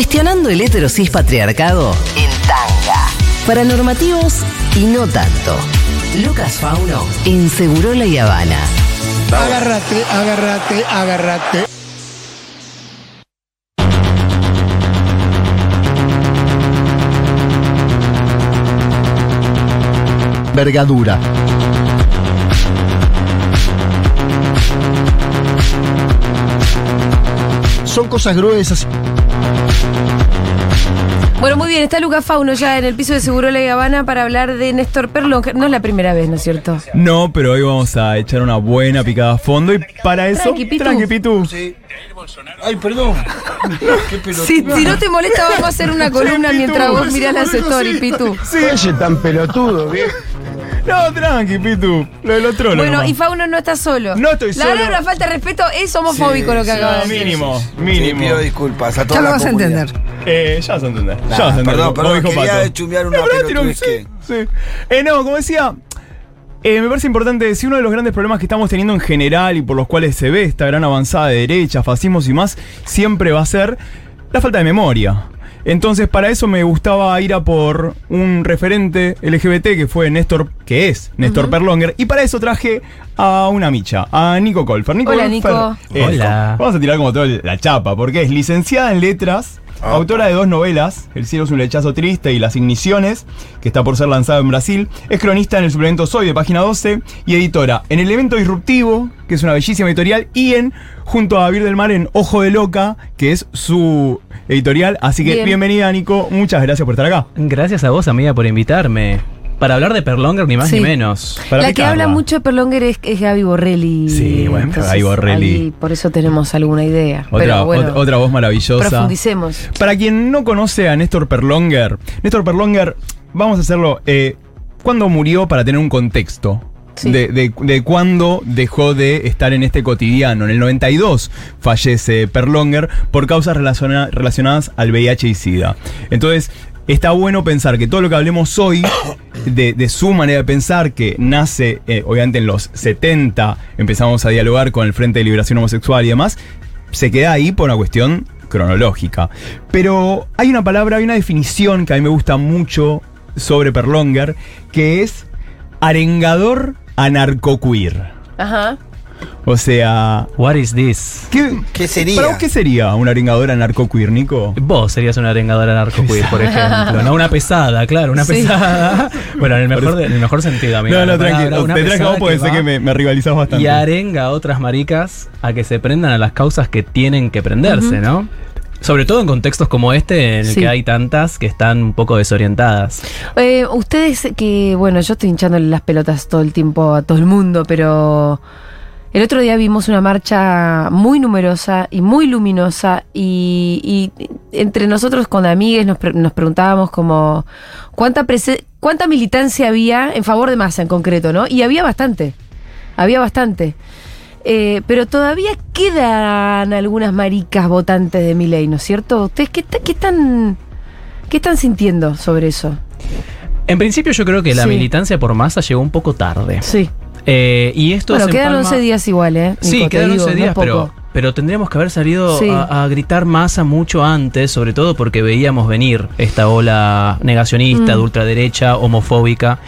Cuestionando el heterosis patriarcado en tanga. Para normativos y no tanto. Lucas Fauno en Segurola y Habana. Agárrate, agárrate, agárrate. Vergadura. Son cosas gruesas. Bueno, muy bien, está Lucas Fauno ya en el piso de Seguro La Habana para hablar de Néstor Perlón. que No es la primera vez, ¿no es cierto? No, pero hoy vamos a echar una buena picada a fondo y para eso. Tranqui, Pitu. Tranqui, Pitu. Ay, perdón. Qué pelotudo. Si, si no te molesta, vamos a hacer una columna mientras vos mirás las stories, Pitu. Oye, tan pelotudo, viejo. No, tranqui, Pitu. Lo del otro Bueno, y Fauno no está solo. No estoy La solo. verdad, una falta de respeto es homofóbico lo que acaba de decir. Mínimo, Sí, mínimo. pido disculpas a toda Ya lo la vas a comunidad. entender. Eh, ya vas a entender. Nah, ya vas a entender. perdón, perdón, quería chumbear una No, un- sí, sí. Eh, no, como decía, eh, me parece importante, si uno de los grandes problemas que estamos teniendo en general y por los cuales se ve esta gran avanzada de derecha, fascismos y más, siempre va a ser la falta de memoria. Entonces, para eso me gustaba ir a por un referente LGBT que fue Néstor, que es Néstor Perlonger, y para eso traje a una micha, a Nico Colfer. Nico Hola, Colfer Nico. es- Hola. Vamos a tirar como toda la chapa, porque es licenciada en letras, Ah. autora de dos novelas, El cielo es un lechazo triste y Las igniciones, que está por ser lanzado en Brasil, es cronista en el suplemento Soy de página 12 y editora en El evento disruptivo, que es una bellísima editorial, y en junto a Vir del Mar en Ojo de Loca, que es su editorial. Así que Bien. bienvenida, Nico. Muchas gracias por estar acá. Gracias a vos, amiga, por invitarme. Para hablar de Perlonger, ni más Sí. ni menos. Para la que habla mucho de Perlonger es, es Gaby Borrelli. Sí, bueno, Entonces, Gaby Borrelli. ahí por eso tenemos alguna idea. Otra, Pero bueno, otra voz maravillosa. profundicemos. Para quien no conoce a Néstor Perlonger, Néstor Perlonger, vamos a hacerlo. Eh, ¿Cuándo murió para tener un contexto? Sí. De, de, de cuándo dejó de estar en este cotidiano. En el 92 fallece Perlonger por causas relaciona- relacionadas al VIH y SIDA. Entonces, está bueno pensar que todo lo que hablemos hoy, de, de su manera de pensar, que nace eh, obviamente en los 70, empezamos a dialogar con el Frente de Liberación Homosexual y demás, se queda ahí por una cuestión cronológica. Pero hay una palabra, hay una definición que a mí me gusta mucho sobre Perlonger, que es arengador anarcoqueer. Ajá. O sea, What is this? ¿qué, ¿Qué sería? ¿Para vos qué sería un arengador anarcoqueer, Nico? Vos serías una arengadora narcoqueer, por ejemplo. No una pesada, claro, una Sí. pesada. Bueno, en el mejor, en el mejor sentido, amiga. no, no, tranquilo. una Te traje vos porque sé que me, me rivalizás bastante. Y arenga a otras maricas a que se prendan a las causas que tienen que prenderse, ¿no? Sobre todo en contextos como este, en el Sí. que hay tantas que están un poco desorientadas. Eh, ustedes que, bueno, yo estoy hinchándole las pelotas todo el tiempo a todo el mundo, pero el otro día vimos una marcha muy numerosa y muy luminosa y, y entre nosotros con amigues nos, pre- nos preguntábamos como cuánta, cuánta militancia había en favor de Massa en concreto, ¿no? Y había bastante, había bastante. Eh, pero todavía quedan algunas maricas votantes de Milei, ¿no es cierto? ¿Ustedes qué, qué están, qué están sintiendo sobre eso? En principio yo creo que la Sí. militancia por masa llegó un poco tarde. Sí. Eh, y esto Bueno, quedan empalma- 11 días igual, ¿eh? Sí, Nico, te quedan digo, 11 no días, poco. pero, pero tendríamos que haber salido Sí. a, a gritar masa mucho antes, sobre todo porque veíamos venir esta ola negacionista, Mm. de ultraderecha, homofóbica.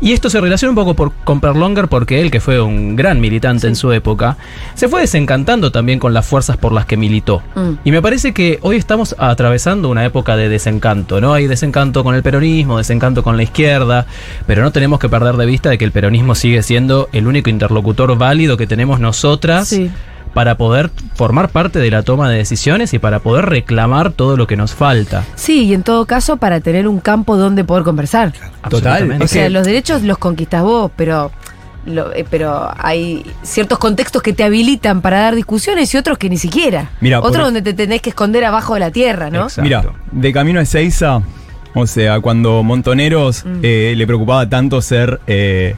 Y esto se relaciona un poco por, con Perlonger porque él, que fue un gran militante en su época, se fue desencantando también con las fuerzas por las que militó. Mm. Y me parece que hoy estamos atravesando una época de desencanto, ¿no? Hay desencanto con el peronismo, desencanto con la izquierda, pero no tenemos que perder de vista de que el peronismo sigue siendo el único interlocutor válido que tenemos nosotras Sí. Para poder formar parte de la toma de decisiones y para poder reclamar todo lo que nos falta. Sí, y en todo caso para tener un campo donde poder conversar. Absolutamente. O sea, los derechos los conquistas vos, pero, lo- eh, pero hay ciertos contextos que te habilitan para dar discusiones y otros que ni siquiera. Mira, Otros por- donde te tenés que esconder abajo de la tierra, ¿no? Exacto. Mira, de camino a Ezeiza, o sea, cuando Montoneros Mm. eh, le preocupaba tanto ser eh,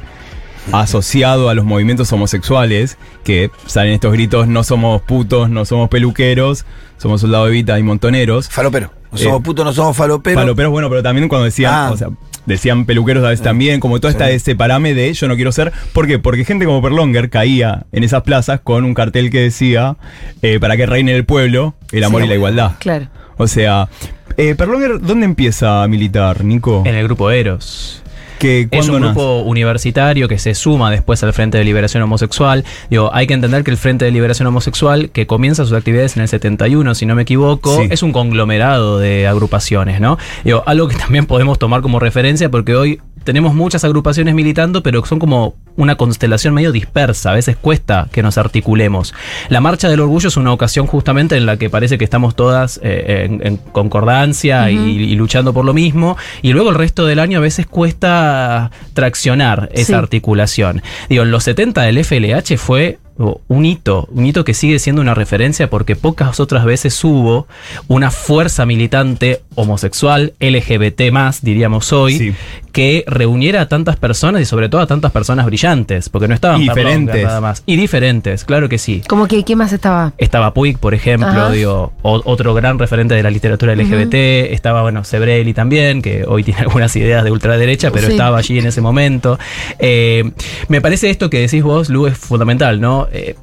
asociado a los movimientos homosexuales, que salen estos gritos, no somos putos, no somos peluqueros, somos soldados de Vita y montoneros. Falopero. No somos Eh, putos, no somos faloperos. Paloperos, bueno, pero también cuando decían, Ah. o sea, decían peluqueros a veces también, como todo Sí. esta ese parame de yo no quiero ser. ¿Por qué? Porque gente como Perlonger caía en esas plazas con un cartel que decía, eh, para que reine el pueblo, el amor Sí, y la igualdad. Claro. O sea, eh, Perlonger, ¿dónde empieza a militar, Nico? En el grupo Eros. Que, Es ¿cuándo un nace? grupo universitario que se suma después al Frente de Liberación Homosexual. Digo, hay que entender que el Frente de Liberación Homosexual, que comienza sus actividades en el 71, si no me equivoco, Sí. es un conglomerado de agrupaciones, ¿no? Digo, algo que también podemos tomar como referencia porque hoy tenemos muchas agrupaciones militando, pero son como una constelación medio dispersa. A veces cuesta que nos articulemos. La Marcha del Orgullo es una ocasión justamente en la que parece que estamos todas eh, en, en concordancia y, y luchando por lo mismo. Y luego el resto del año a veces cuesta traccionar esa Sí. articulación. Digo, en los 70 el FLH fue oh, un hito, un hito que sigue siendo una referencia porque pocas otras veces hubo una fuerza militante homosexual, LGBT más, diríamos hoy, Sí. Que reuniera a tantas personas y sobre todo a tantas personas brillantes, porque no estaban Y diferentes. nada más. Y diferentes, claro que sí. Como que, ¿qué más estaba? Estaba Puig, por ejemplo, Ajá. digo, o- otro gran referente de la literatura LGBT. Estaba, bueno, Sebrelli también, que hoy tiene algunas ideas de ultraderecha, pero Sí. estaba allí en ese momento. Eh, me parece esto que decís vos, Lu, es fundamental, ¿no? Eh,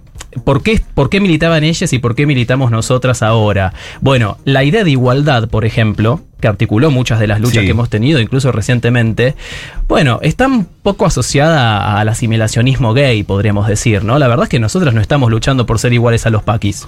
¿Por qué, ¿Por qué militaban ellas y por qué militamos nosotras ahora? Bueno, la idea de igualdad, por ejemplo, que articuló muchas de las luchas Sí. que hemos tenido, incluso recientemente, bueno, está un poco asociada al asimilacionismo gay, podríamos decir, ¿no? La verdad es que nosotros no estamos luchando por ser iguales a los paquis.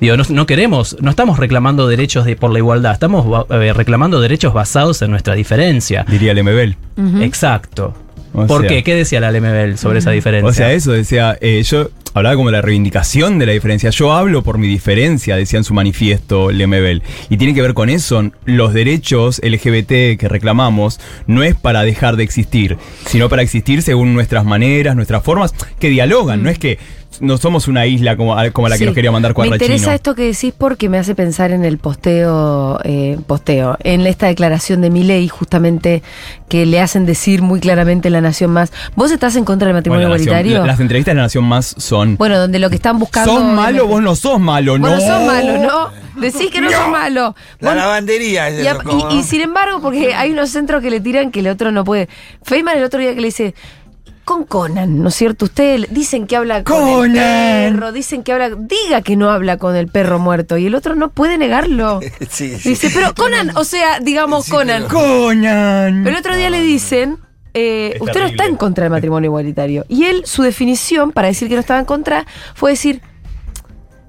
Digo, no, no queremos, no estamos reclamando derechos de, por la igualdad, estamos eh, reclamando derechos basados en nuestra diferencia. Diría Lemebel. Exacto. O ¿Por sea- qué? ¿Qué decía la LMBL sobre esa diferencia? O sea, eso decía, eh, yo hablaba como de la reivindicación de la diferencia. Yo hablo por mi diferencia, decía en su manifiesto Lemebel. Y tiene que ver con eso. Los derechos LGBT que reclamamos no es para dejar de existir, sino para existir según nuestras maneras, nuestras formas, que dialogan. No es que no somos una isla como, como la que Sí. nos quería mandar Me Cuadrachino. interesa esto que decís porque me hace pensar en el posteo, eh, posteo, en esta declaración de Milei, justamente que le hacen decir muy claramente en La Nación Más. ¿Vos estás en contra del matrimonio Bueno, la Nación- igualitario? las entrevistas de la Nación Más son. bueno, donde lo que están buscando. ¿Sos malo? Vos no sos malo, Vos no. no sos malo, ¿no? Decís que no, sos malo. La Vos- lavandería es Y, eso, a- como- y- y sin embargo, porque hay unos centros que le tiran que el otro no puede. Feynman el otro día que le dice. Con Conan, ¿no es cierto? Usted dicen que habla con el Conan. perro, dicen que habla, diga que no habla con el perro muerto y el otro no puede negarlo. Sí, sí. Dice, pero Conan, o sea, digamos Sí, Conan. pero- Conan. Pero el otro día le dicen, eh, Es usted no está en contra del matrimonio igualitario. Y él, su definición para decir que no estaba en contra fue decir,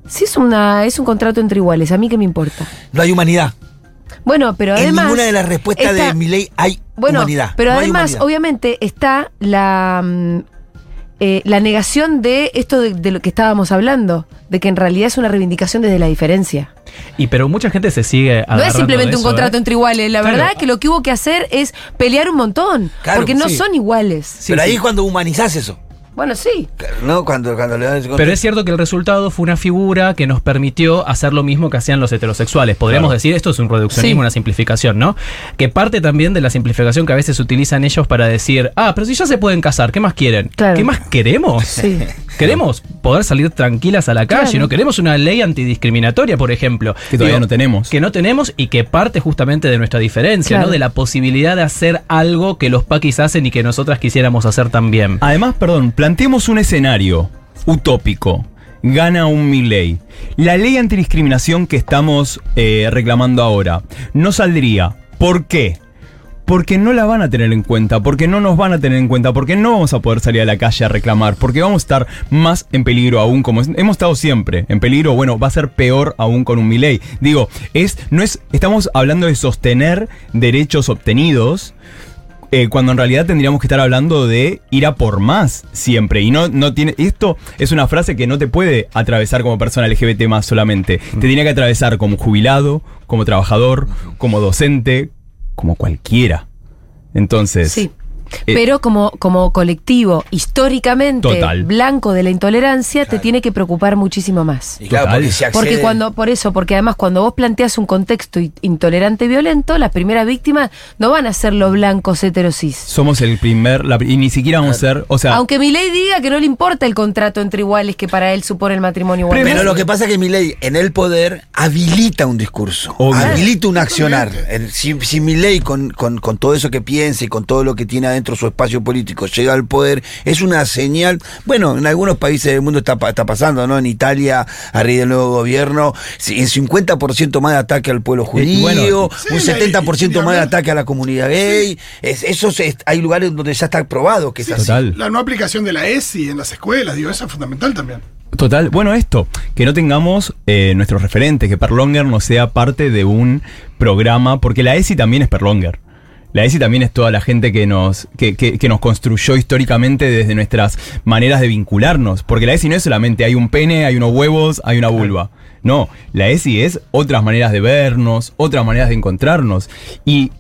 si es, una, es un contrato entre iguales, ¿a mí qué me importa? No hay humanidad. Bueno, pero en además... ninguna de las respuestas está- de mi ley hay Bueno, humanidad. pero No además, humanidad. obviamente, está la, mm, eh, la negación de esto de, de lo que estábamos hablando, de que en realidad es una reivindicación desde la diferencia. Y pero mucha gente se sigue No es simplemente de un eso, contrato ¿eh? entre iguales. La Claro. verdad que lo que hubo que hacer es pelear un montón. Claro, porque no sí. son iguales. Pero ahí es cuando humanizás eso. Bueno, sí. ¿No? Cuando, cuando le das ese Pero es cierto que el resultado fue una figura que nos permitió hacer lo mismo que hacían los heterosexuales. Podríamos Claro. decir, esto es un reduccionismo, Sí. una simplificación, ¿no? Que parte también de la simplificación que a veces utilizan ellos para decir, ah, pero si ya se pueden casar, ¿qué más quieren? Claro. ¿Qué más queremos? Sí. Queremos poder salir tranquilas a la calle, Claro. ¿no? Queremos una ley antidiscriminatoria, por ejemplo. Que todavía no tenemos. Que no tenemos y que parte justamente de nuestra diferencia, Claro. ¿no? De la posibilidad de hacer algo que los paquis hacen y que nosotras quisiéramos hacer también. Además, perdón, planteemos un escenario utópico. Gana un Milley. La ley antidiscriminación que estamos eh, reclamando ahora no saldría. ¿Por qué? Porque no la van a tener en cuenta, porque no nos van a tener en cuenta, porque no vamos a poder salir a la calle a reclamar, porque vamos a estar más en peligro aún, como hemos estado siempre en peligro, bueno, va a ser peor aún con un Milley. Digo, es, no es, estamos hablando de sostener derechos obtenidos, eh, cuando en realidad tendríamos que estar hablando de ir a por más siempre. Y no, no tiene. Esto es una frase que no te puede atravesar como persona LGBT más solamente. Te tiene que atravesar como jubilado, como trabajador, como docente, como cualquiera. Entonces. Sí. Eh, Pero como, como colectivo históricamente Total. blanco de la intolerancia, te tiene que preocupar muchísimo más. Y claro, Total. porque se Porque cuando, por eso, porque además cuando vos planteas un contexto intolerante y violento, las primeras víctimas no van a ser los blancos heterosis. Somos el primer. la- y ni siquiera vamos a ser. O sea. Aunque mi ley diga que no le importa el contrato entre iguales que para él supone el matrimonio igual. Pero lo que pasa es que mi ley en el poder habilita un discurso, Obvio. habilita un accionar. Si, si mi ley con, con- con todo eso que piensa y con todo lo que tiene dentro de su espacio político llega al poder, es una señal, bueno, en algunos países del mundo está, está pasando, ¿no? En Italia, a raíz del nuevo gobierno, si- en 50% más de ataque al pueblo judío, bueno, sí, un y- 70% y más de ataque a la comunidad gay, es, eso hay lugares donde ya está probado que es así. Total. La no aplicación de la ESI en las escuelas, digo, eso es fundamental también. Total, bueno, esto, que no tengamos eh, nuestros referentes, que Perlonger no sea parte de un programa, porque la ESI también es Perlonger. La ESI también es toda la gente que nos, que, que- que nos construyó históricamente desde nuestras maneras de vincularnos. Porque la ESI no es solamente hay un pene, hay unos huevos, hay una vulva. No, la ESI es otras maneras de vernos, otras maneras de encontrarnos. Y,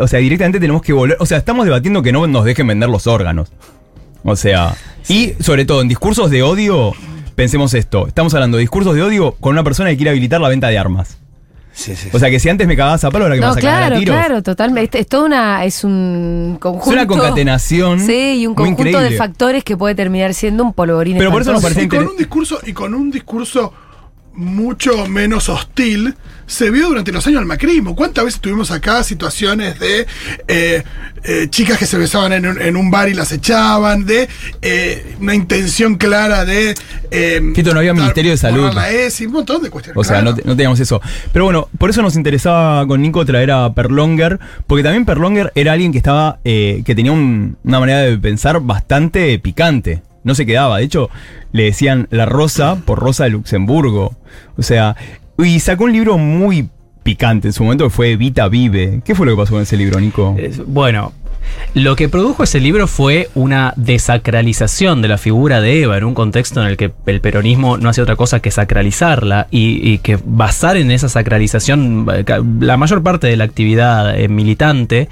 o sea, directamente tenemos que volver. O sea, estamos debatiendo que no nos dejen vender los órganos. O sea, y sobre todo en discursos de odio, pensemos esto. Estamos hablando de discursos de odio con una persona que quiere habilitar la venta de armas. Sí, sí, O sea, que si antes me cagabas a palo, ahora que me No, vas a cagar a claro, tiros. claro, totalmente. Es toda una, es un conjunto. Es una concatenación Sí, y un conjunto de factores que puede terminar siendo un polvorín. Pero por eso nos parece Y con inter- un discurso, y con un discurso mucho menos hostil, se vio durante los años del macrismo. ¿Cuántas veces tuvimos acá situaciones de eh, eh, chicas que se besaban en un, en un bar y las echaban, de eh, una intención clara de... Tito, no había Ministerio de Salud. La ESI, un montón de cuestiones. O sea, claro. no, te- no teníamos eso. Pero bueno, por eso nos interesaba con Nico traer a Perlonger, porque también Perlonger era alguien que estaba, que tenía un- una manera de pensar bastante picante. No se quedaba. De hecho, le decían la Rosa por Rosa de Luxemburgo. O sea, y sacó un libro muy picante en su momento que fue Evita Vive. ¿Qué fue lo que pasó con ese libro, Nico? Bueno, lo que produjo ese libro fue una desacralización de la figura de Eva en un contexto en el que el peronismo no hacía otra cosa que sacralizarla y, y que basar en esa sacralización la mayor parte de la actividad eh, militante.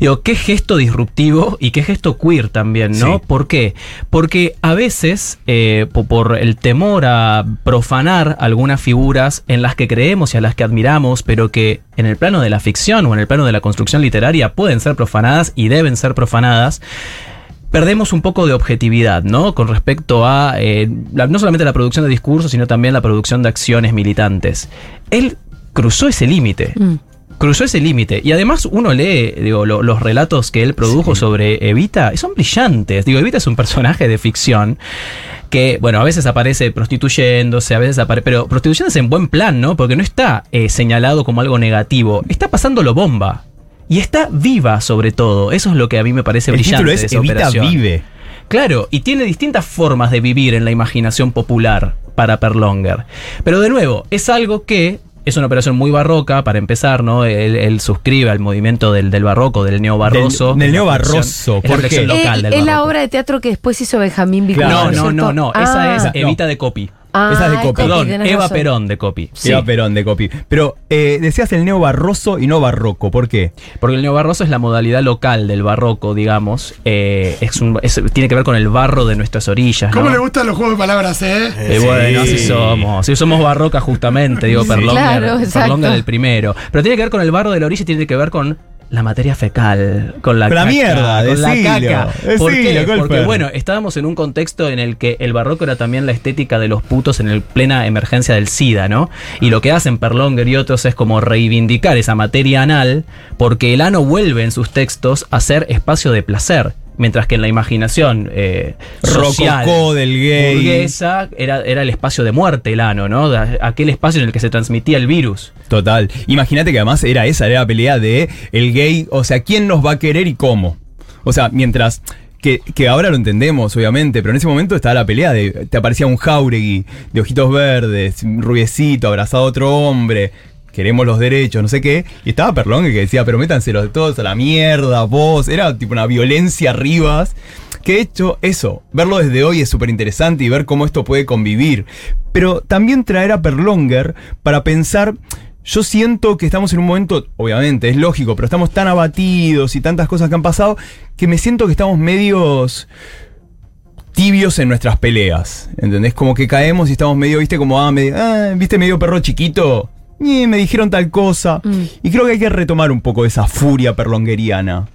Digo, qué gesto disruptivo y qué gesto queer también, ¿no? Sí. ¿Por qué? Porque a veces, eh, po- por el temor a profanar algunas figuras en las que creemos y a las que admiramos, pero que en el plano de la ficción o en el plano de la construcción literaria pueden ser profanadas y deben ser profanadas, perdemos un poco de objetividad, ¿no? Con respecto a eh, la- no solamente la producción de discursos, sino también la producción de acciones militantes. Él cruzó ese límite. Mm. Cruzó ese límite. Y además uno lee digo, lo- los relatos que él produjo sobre Evita y son brillantes. Digo, Evita es un personaje de ficción que, bueno, a veces aparece prostituyéndose, a veces aparece... Pero prostituyéndose en buen plan, ¿no? Porque no está eh, señalado como algo negativo. Está pasándolo bomba. Y está viva sobre todo. Eso es lo que a mí me parece el brillante título de es esa Evita operación. Vive. Claro, y tiene distintas formas de vivir en la imaginación popular para Perlonger. Pero de nuevo, es algo que es una operación muy barroca, para empezar, ¿no? Él, él suscribe al movimiento del, del barroco, del neobarroso. Del- del es neobarroso, reflexión- es la local Eh, del es la obra de teatro que después hizo Benjamín Vicuña. Claro. No, no, no, no. Ah. Esa es No. Evita de Copy. Ah, esa es de Copy. Perdón, Eva razón. Perón de Copy. Eva Sí. Perón de copy. Pero eh, decías el neo barroso y no barroco. ¿Por qué? Porque el neobarroso es la modalidad local del barroco, digamos. Eh, es un, es- tiene que ver con el barro de nuestras orillas. ¿Cómo ¿no? le gustan los juegos de palabras, eh? Eh, bueno, así somos. Sí, somos barroca justamente, digo, Sí, Perlonger. claro. Perlonger el primero. Pero tiene que ver con el barro de la orilla y tiene que ver con la materia fecal, con la Con la caca, mierda, con la decilo, caca. ¿Por decilo, qué? Porque bueno, estábamos en un contexto en el que el barroco era también la estética de los putos en el plena emergencia del SIDA, ¿no? Y lo que hacen Perlonger y otros es como reivindicar esa materia anal, porque el ano vuelve en sus textos a ser espacio de placer. Mientras que en la imaginación eh, social, Rococó del gay. burguesa era, era el espacio de muerte, el ano, ¿no? Aquel espacio en el que se transmitía el virus. Total. Imagínate que además era esa, era la pelea de el gay, o sea, quién nos va a querer y cómo. O sea, mientras que, que ahora lo entendemos, obviamente, pero en ese momento estaba la pelea de, te aparecía un jauregui de ojitos verdes, rubiecito, abrazado a otro hombre, queremos los derechos, no sé qué, y estaba Perlón que decía, pero métanse los todos a la mierda, vos, era tipo una violencia arriba. Que de hecho, eso, verlo desde hoy es súper interesante y ver cómo esto puede convivir. Pero también traer a Perlonger para pensar. Yo siento que estamos en un momento, obviamente, es lógico, pero estamos tan abatidos y tantas cosas que han pasado que me siento que estamos medios tibios en nuestras peleas. ¿Entendés? Como que caemos y estamos medio, viste, como, ah, ah, viste, medio perro chiquito. Y me dijeron tal cosa. Mm. Y creo que hay que retomar un poco esa furia perlongueriana.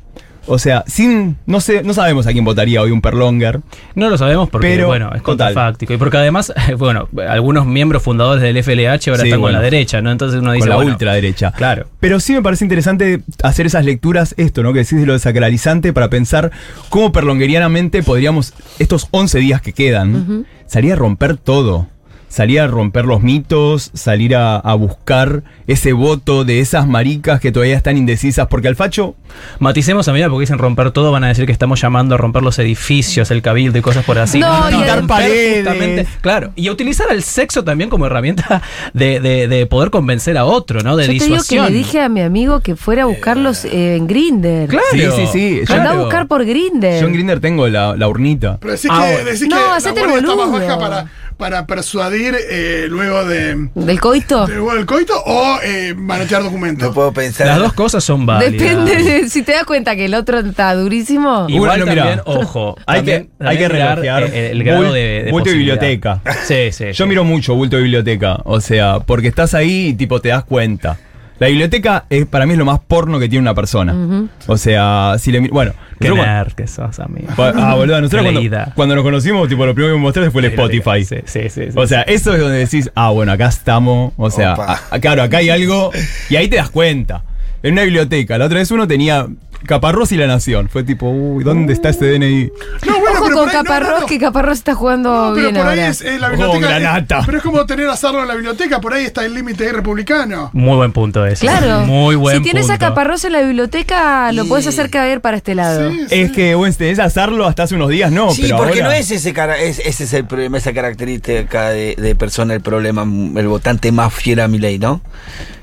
o sea, sin, no sé, no sabemos a quién votaría hoy un Perlonger. No lo sabemos porque, Pero, bueno, es contrafáctico. Y porque además, bueno, algunos miembros fundadores del FLH ahora Sí, están con la derecha, ¿no? Entonces uno dice. con la bueno, ultraderecha. Claro. Pero sí me parece interesante hacer esas lecturas, esto, ¿no? Que decís de lo desacralizante, para pensar cómo perlonguerianamente podríamos, estos 11 días que quedan, salir a romper todo. Salir a romper los mitos, salir a, a buscar ese voto de esas maricas que todavía están indecisas, porque al facho, Maticemos a medida porque dicen romper todo, van a decir que estamos llamando a romper los edificios, el cabildo y cosas por así. No, y Romper adem- paredes. justamente, claro. Y a utilizar el sexo también como herramienta de, de- de poder convencer a otro, ¿no? De Yo te digo que disuasión. le dije a mi amigo que fuera a buscarlos eh, en Grinder. Claro. Sí, sí, sí. Yo- Anda a Claro. buscar por Grinder. yo en Grinder tengo la, la urnita. Pero decís Ah, que, decís No, que la el está más boludo. baja para, para persuadir eh, luego de, ¿Del coito? de luego del coito o eh, manotear documentos. No puedo pensar. Las dos cosas son válidas. Depende de si te das cuenta que el otro está durísimo. Igual Bueno, mira, también, ojo, hay también- que, hay que mirar, relajear eh, el, grado bul- de, de bulto de biblioteca. Sí, sí. Yo sí. miro mucho bulto de biblioteca, o sea, porque estás ahí y tipo te das cuenta. La biblioteca es, para mí es lo más porno que tiene una persona. O sea, si le bueno, Qué nosotros nerd que sos, amigo. ah, boludo, nosotros Qué cuando, cuando nos conocimos, tipo lo primero que me mostraste fue el Spotify. Sí, sí, sí, sí. O sea, eso es donde decís, ah, bueno, acá estamos. O sea, a- claro, acá hay algo. Y ahí te das cuenta. En una biblioteca, la otra vez uno tenía Caparrós y la Nación. Fue tipo, uy, ¿dónde está ese DNI? No, bueno, Ojo pero con por ahí- no, Caparrós, no, no. que Caparrós está jugando No, pero bien por ahí ahora. es, eh, la Ojo, biblioteca. granata. es- pero es como tener a Sarlo en la biblioteca, por ahí está el límite ahí republicano. Muy buen punto ese. Claro. Muy buen si tienes a punto. Caparrós en la biblioteca, lo Y- puedes hacer caer para este lado. Sí, Es que, bueno, tenés a hacerlo hasta hace unos días, no. Sí, pero porque ahora- no es ese cara, es, ese es el problema, esa característica de, de persona, el problema, el votante más fiel a mi ley, ¿no?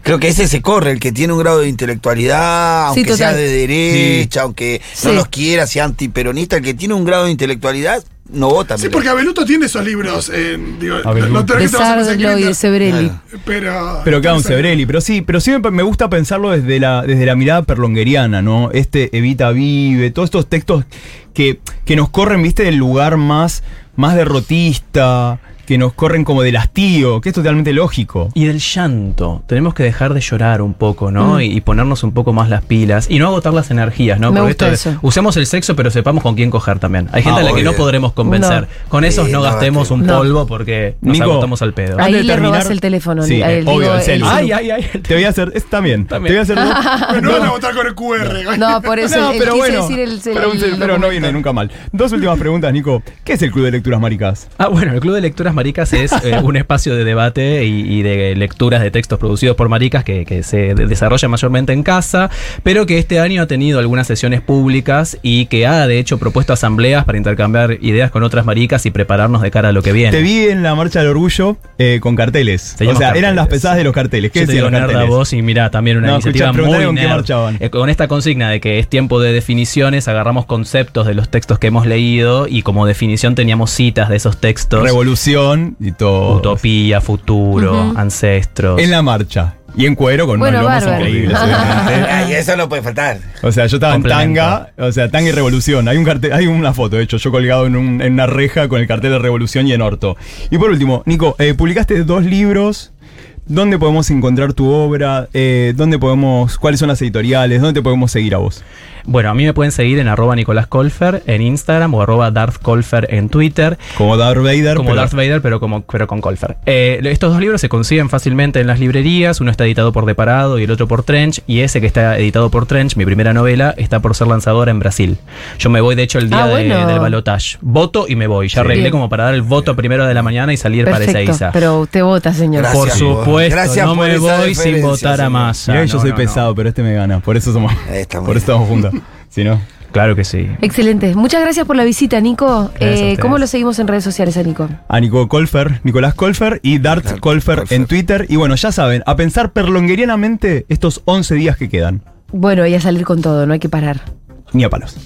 Creo que ese se corre, el que tiene un grado de intelectualidad, Sí, aunque sea de derecha, aunque Sí. no los quiera, sea antiperonista, el que tiene un grado de intelectualidad no vota. Sí, porque Abeluto tiene esos libros. eh, digo, no te y Sebrelli. Pero. Pero claro, un Sebrelli, pero sí, pero sí me, me gusta pensarlo desde la, desde la mirada perlongueriana, ¿no? Este Evita Vive, todos estos textos que, que nos corren, viste, del lugar más, más derrotista, que nos corren como del hastío, que es totalmente lógico. Y del llanto. Tenemos que dejar de llorar un poco, ¿no? Mm. Y, y ponernos un poco más las pilas. Y no agotar las energías, ¿no? Me Porque gusta esto eso. usemos el sexo, pero sepamos con quién coger también. Hay gente Ah, a la que no obvio. podremos convencer. No. Con esos Sí, no gastemos que- un No. polvo porque nos Nico, agotamos al pedo. Ahí le robás el teléfono. Sí, eh, eh, digo, obvio, el celu. Ay, ay, ay. Te voy a hacer, es, también, También. te voy a hacer Pero no van a votar con el QR. No, por eso No, el- pero quise bueno, decir el, el pero, pero no viene nunca mal. Dos últimas preguntas, Nico. ¿Qué es el Club de Lecturas Maricas? Ah, bueno, el Club de Lecturas Maricas es eh, un espacio de debate y, y de lecturas de textos producidos por maricas que, que se de- desarrolla mayormente en casa, pero que este año ha tenido algunas sesiones públicas y que ha, de hecho, propuesto asambleas para intercambiar ideas con otras maricas y prepararnos de cara a lo que viene. Te vi en la Marcha del Orgullo eh, con carteles. Teníamos o sea, eran las pesadas de los carteles. ¿Qué Yo te digo los vos y mira, también una No, iniciativa escuchá, muy con nerd. Eh, con esta consigna de que es tiempo de definiciones, agarramos conceptos de los textos que hemos leído y como definición teníamos citas de esos textos. Revolución y todo. Utopía, futuro, ancestros. En la marcha. Y en cuero con Bueno, unos lomos bárbaro. increíbles, obviamente. Ay, eso no puede faltar. O sea, yo estaba en tanga, o sea, tanga y revolución. Hay un cartel, hay una foto, de hecho, yo colgado en, un- en una reja con el cartel de revolución y en orto. Y por último, Nico, eh, publicaste dos libros. ¿Dónde podemos encontrar tu obra? Eh, ¿Dónde podemos, cuáles son las editoriales? ¿Dónde te podemos seguir a vos? Bueno, a mí me pueden seguir en arroba Nicolás Colfer en Instagram o arroba Darth Colfer en Twitter. Como Darth Vader. Como pero- Darth Vader, pero, como, pero con Colfer. Eh, estos dos libros se consiguen fácilmente en las librerías. Uno está editado por Deparado y el otro por Trench. Y ese que está editado por Trench, mi primera novela, está por ser lanzadora en Brasil. Yo me voy, de hecho, el día Ah, de- bueno. del balotage. Voto y me voy. Ya Sí. arreglé como para dar el voto a primero de la mañana y salir para Perfecto, Ezeiza. pero usted vota, señor. Gracias. Por supuesto, Gracias no por me voy sin votar a que yo No, soy no, no. pesado, pero este me gana. Por eso somos. Por eso estamos juntos. Si no. Claro que sí. Excelente. Muchas gracias por la visita, Nico. Eh. ¿Cómo lo seguimos en redes sociales a Nico? A Nico Colfer, Nicolás Colfer y Dart Dart Colfer Colfer. en Twitter. Y bueno, ya saben, a pensar perlonguerianamente estos 11 días que quedan. Bueno, y a salir con todo, no hay que parar. Ni a palos.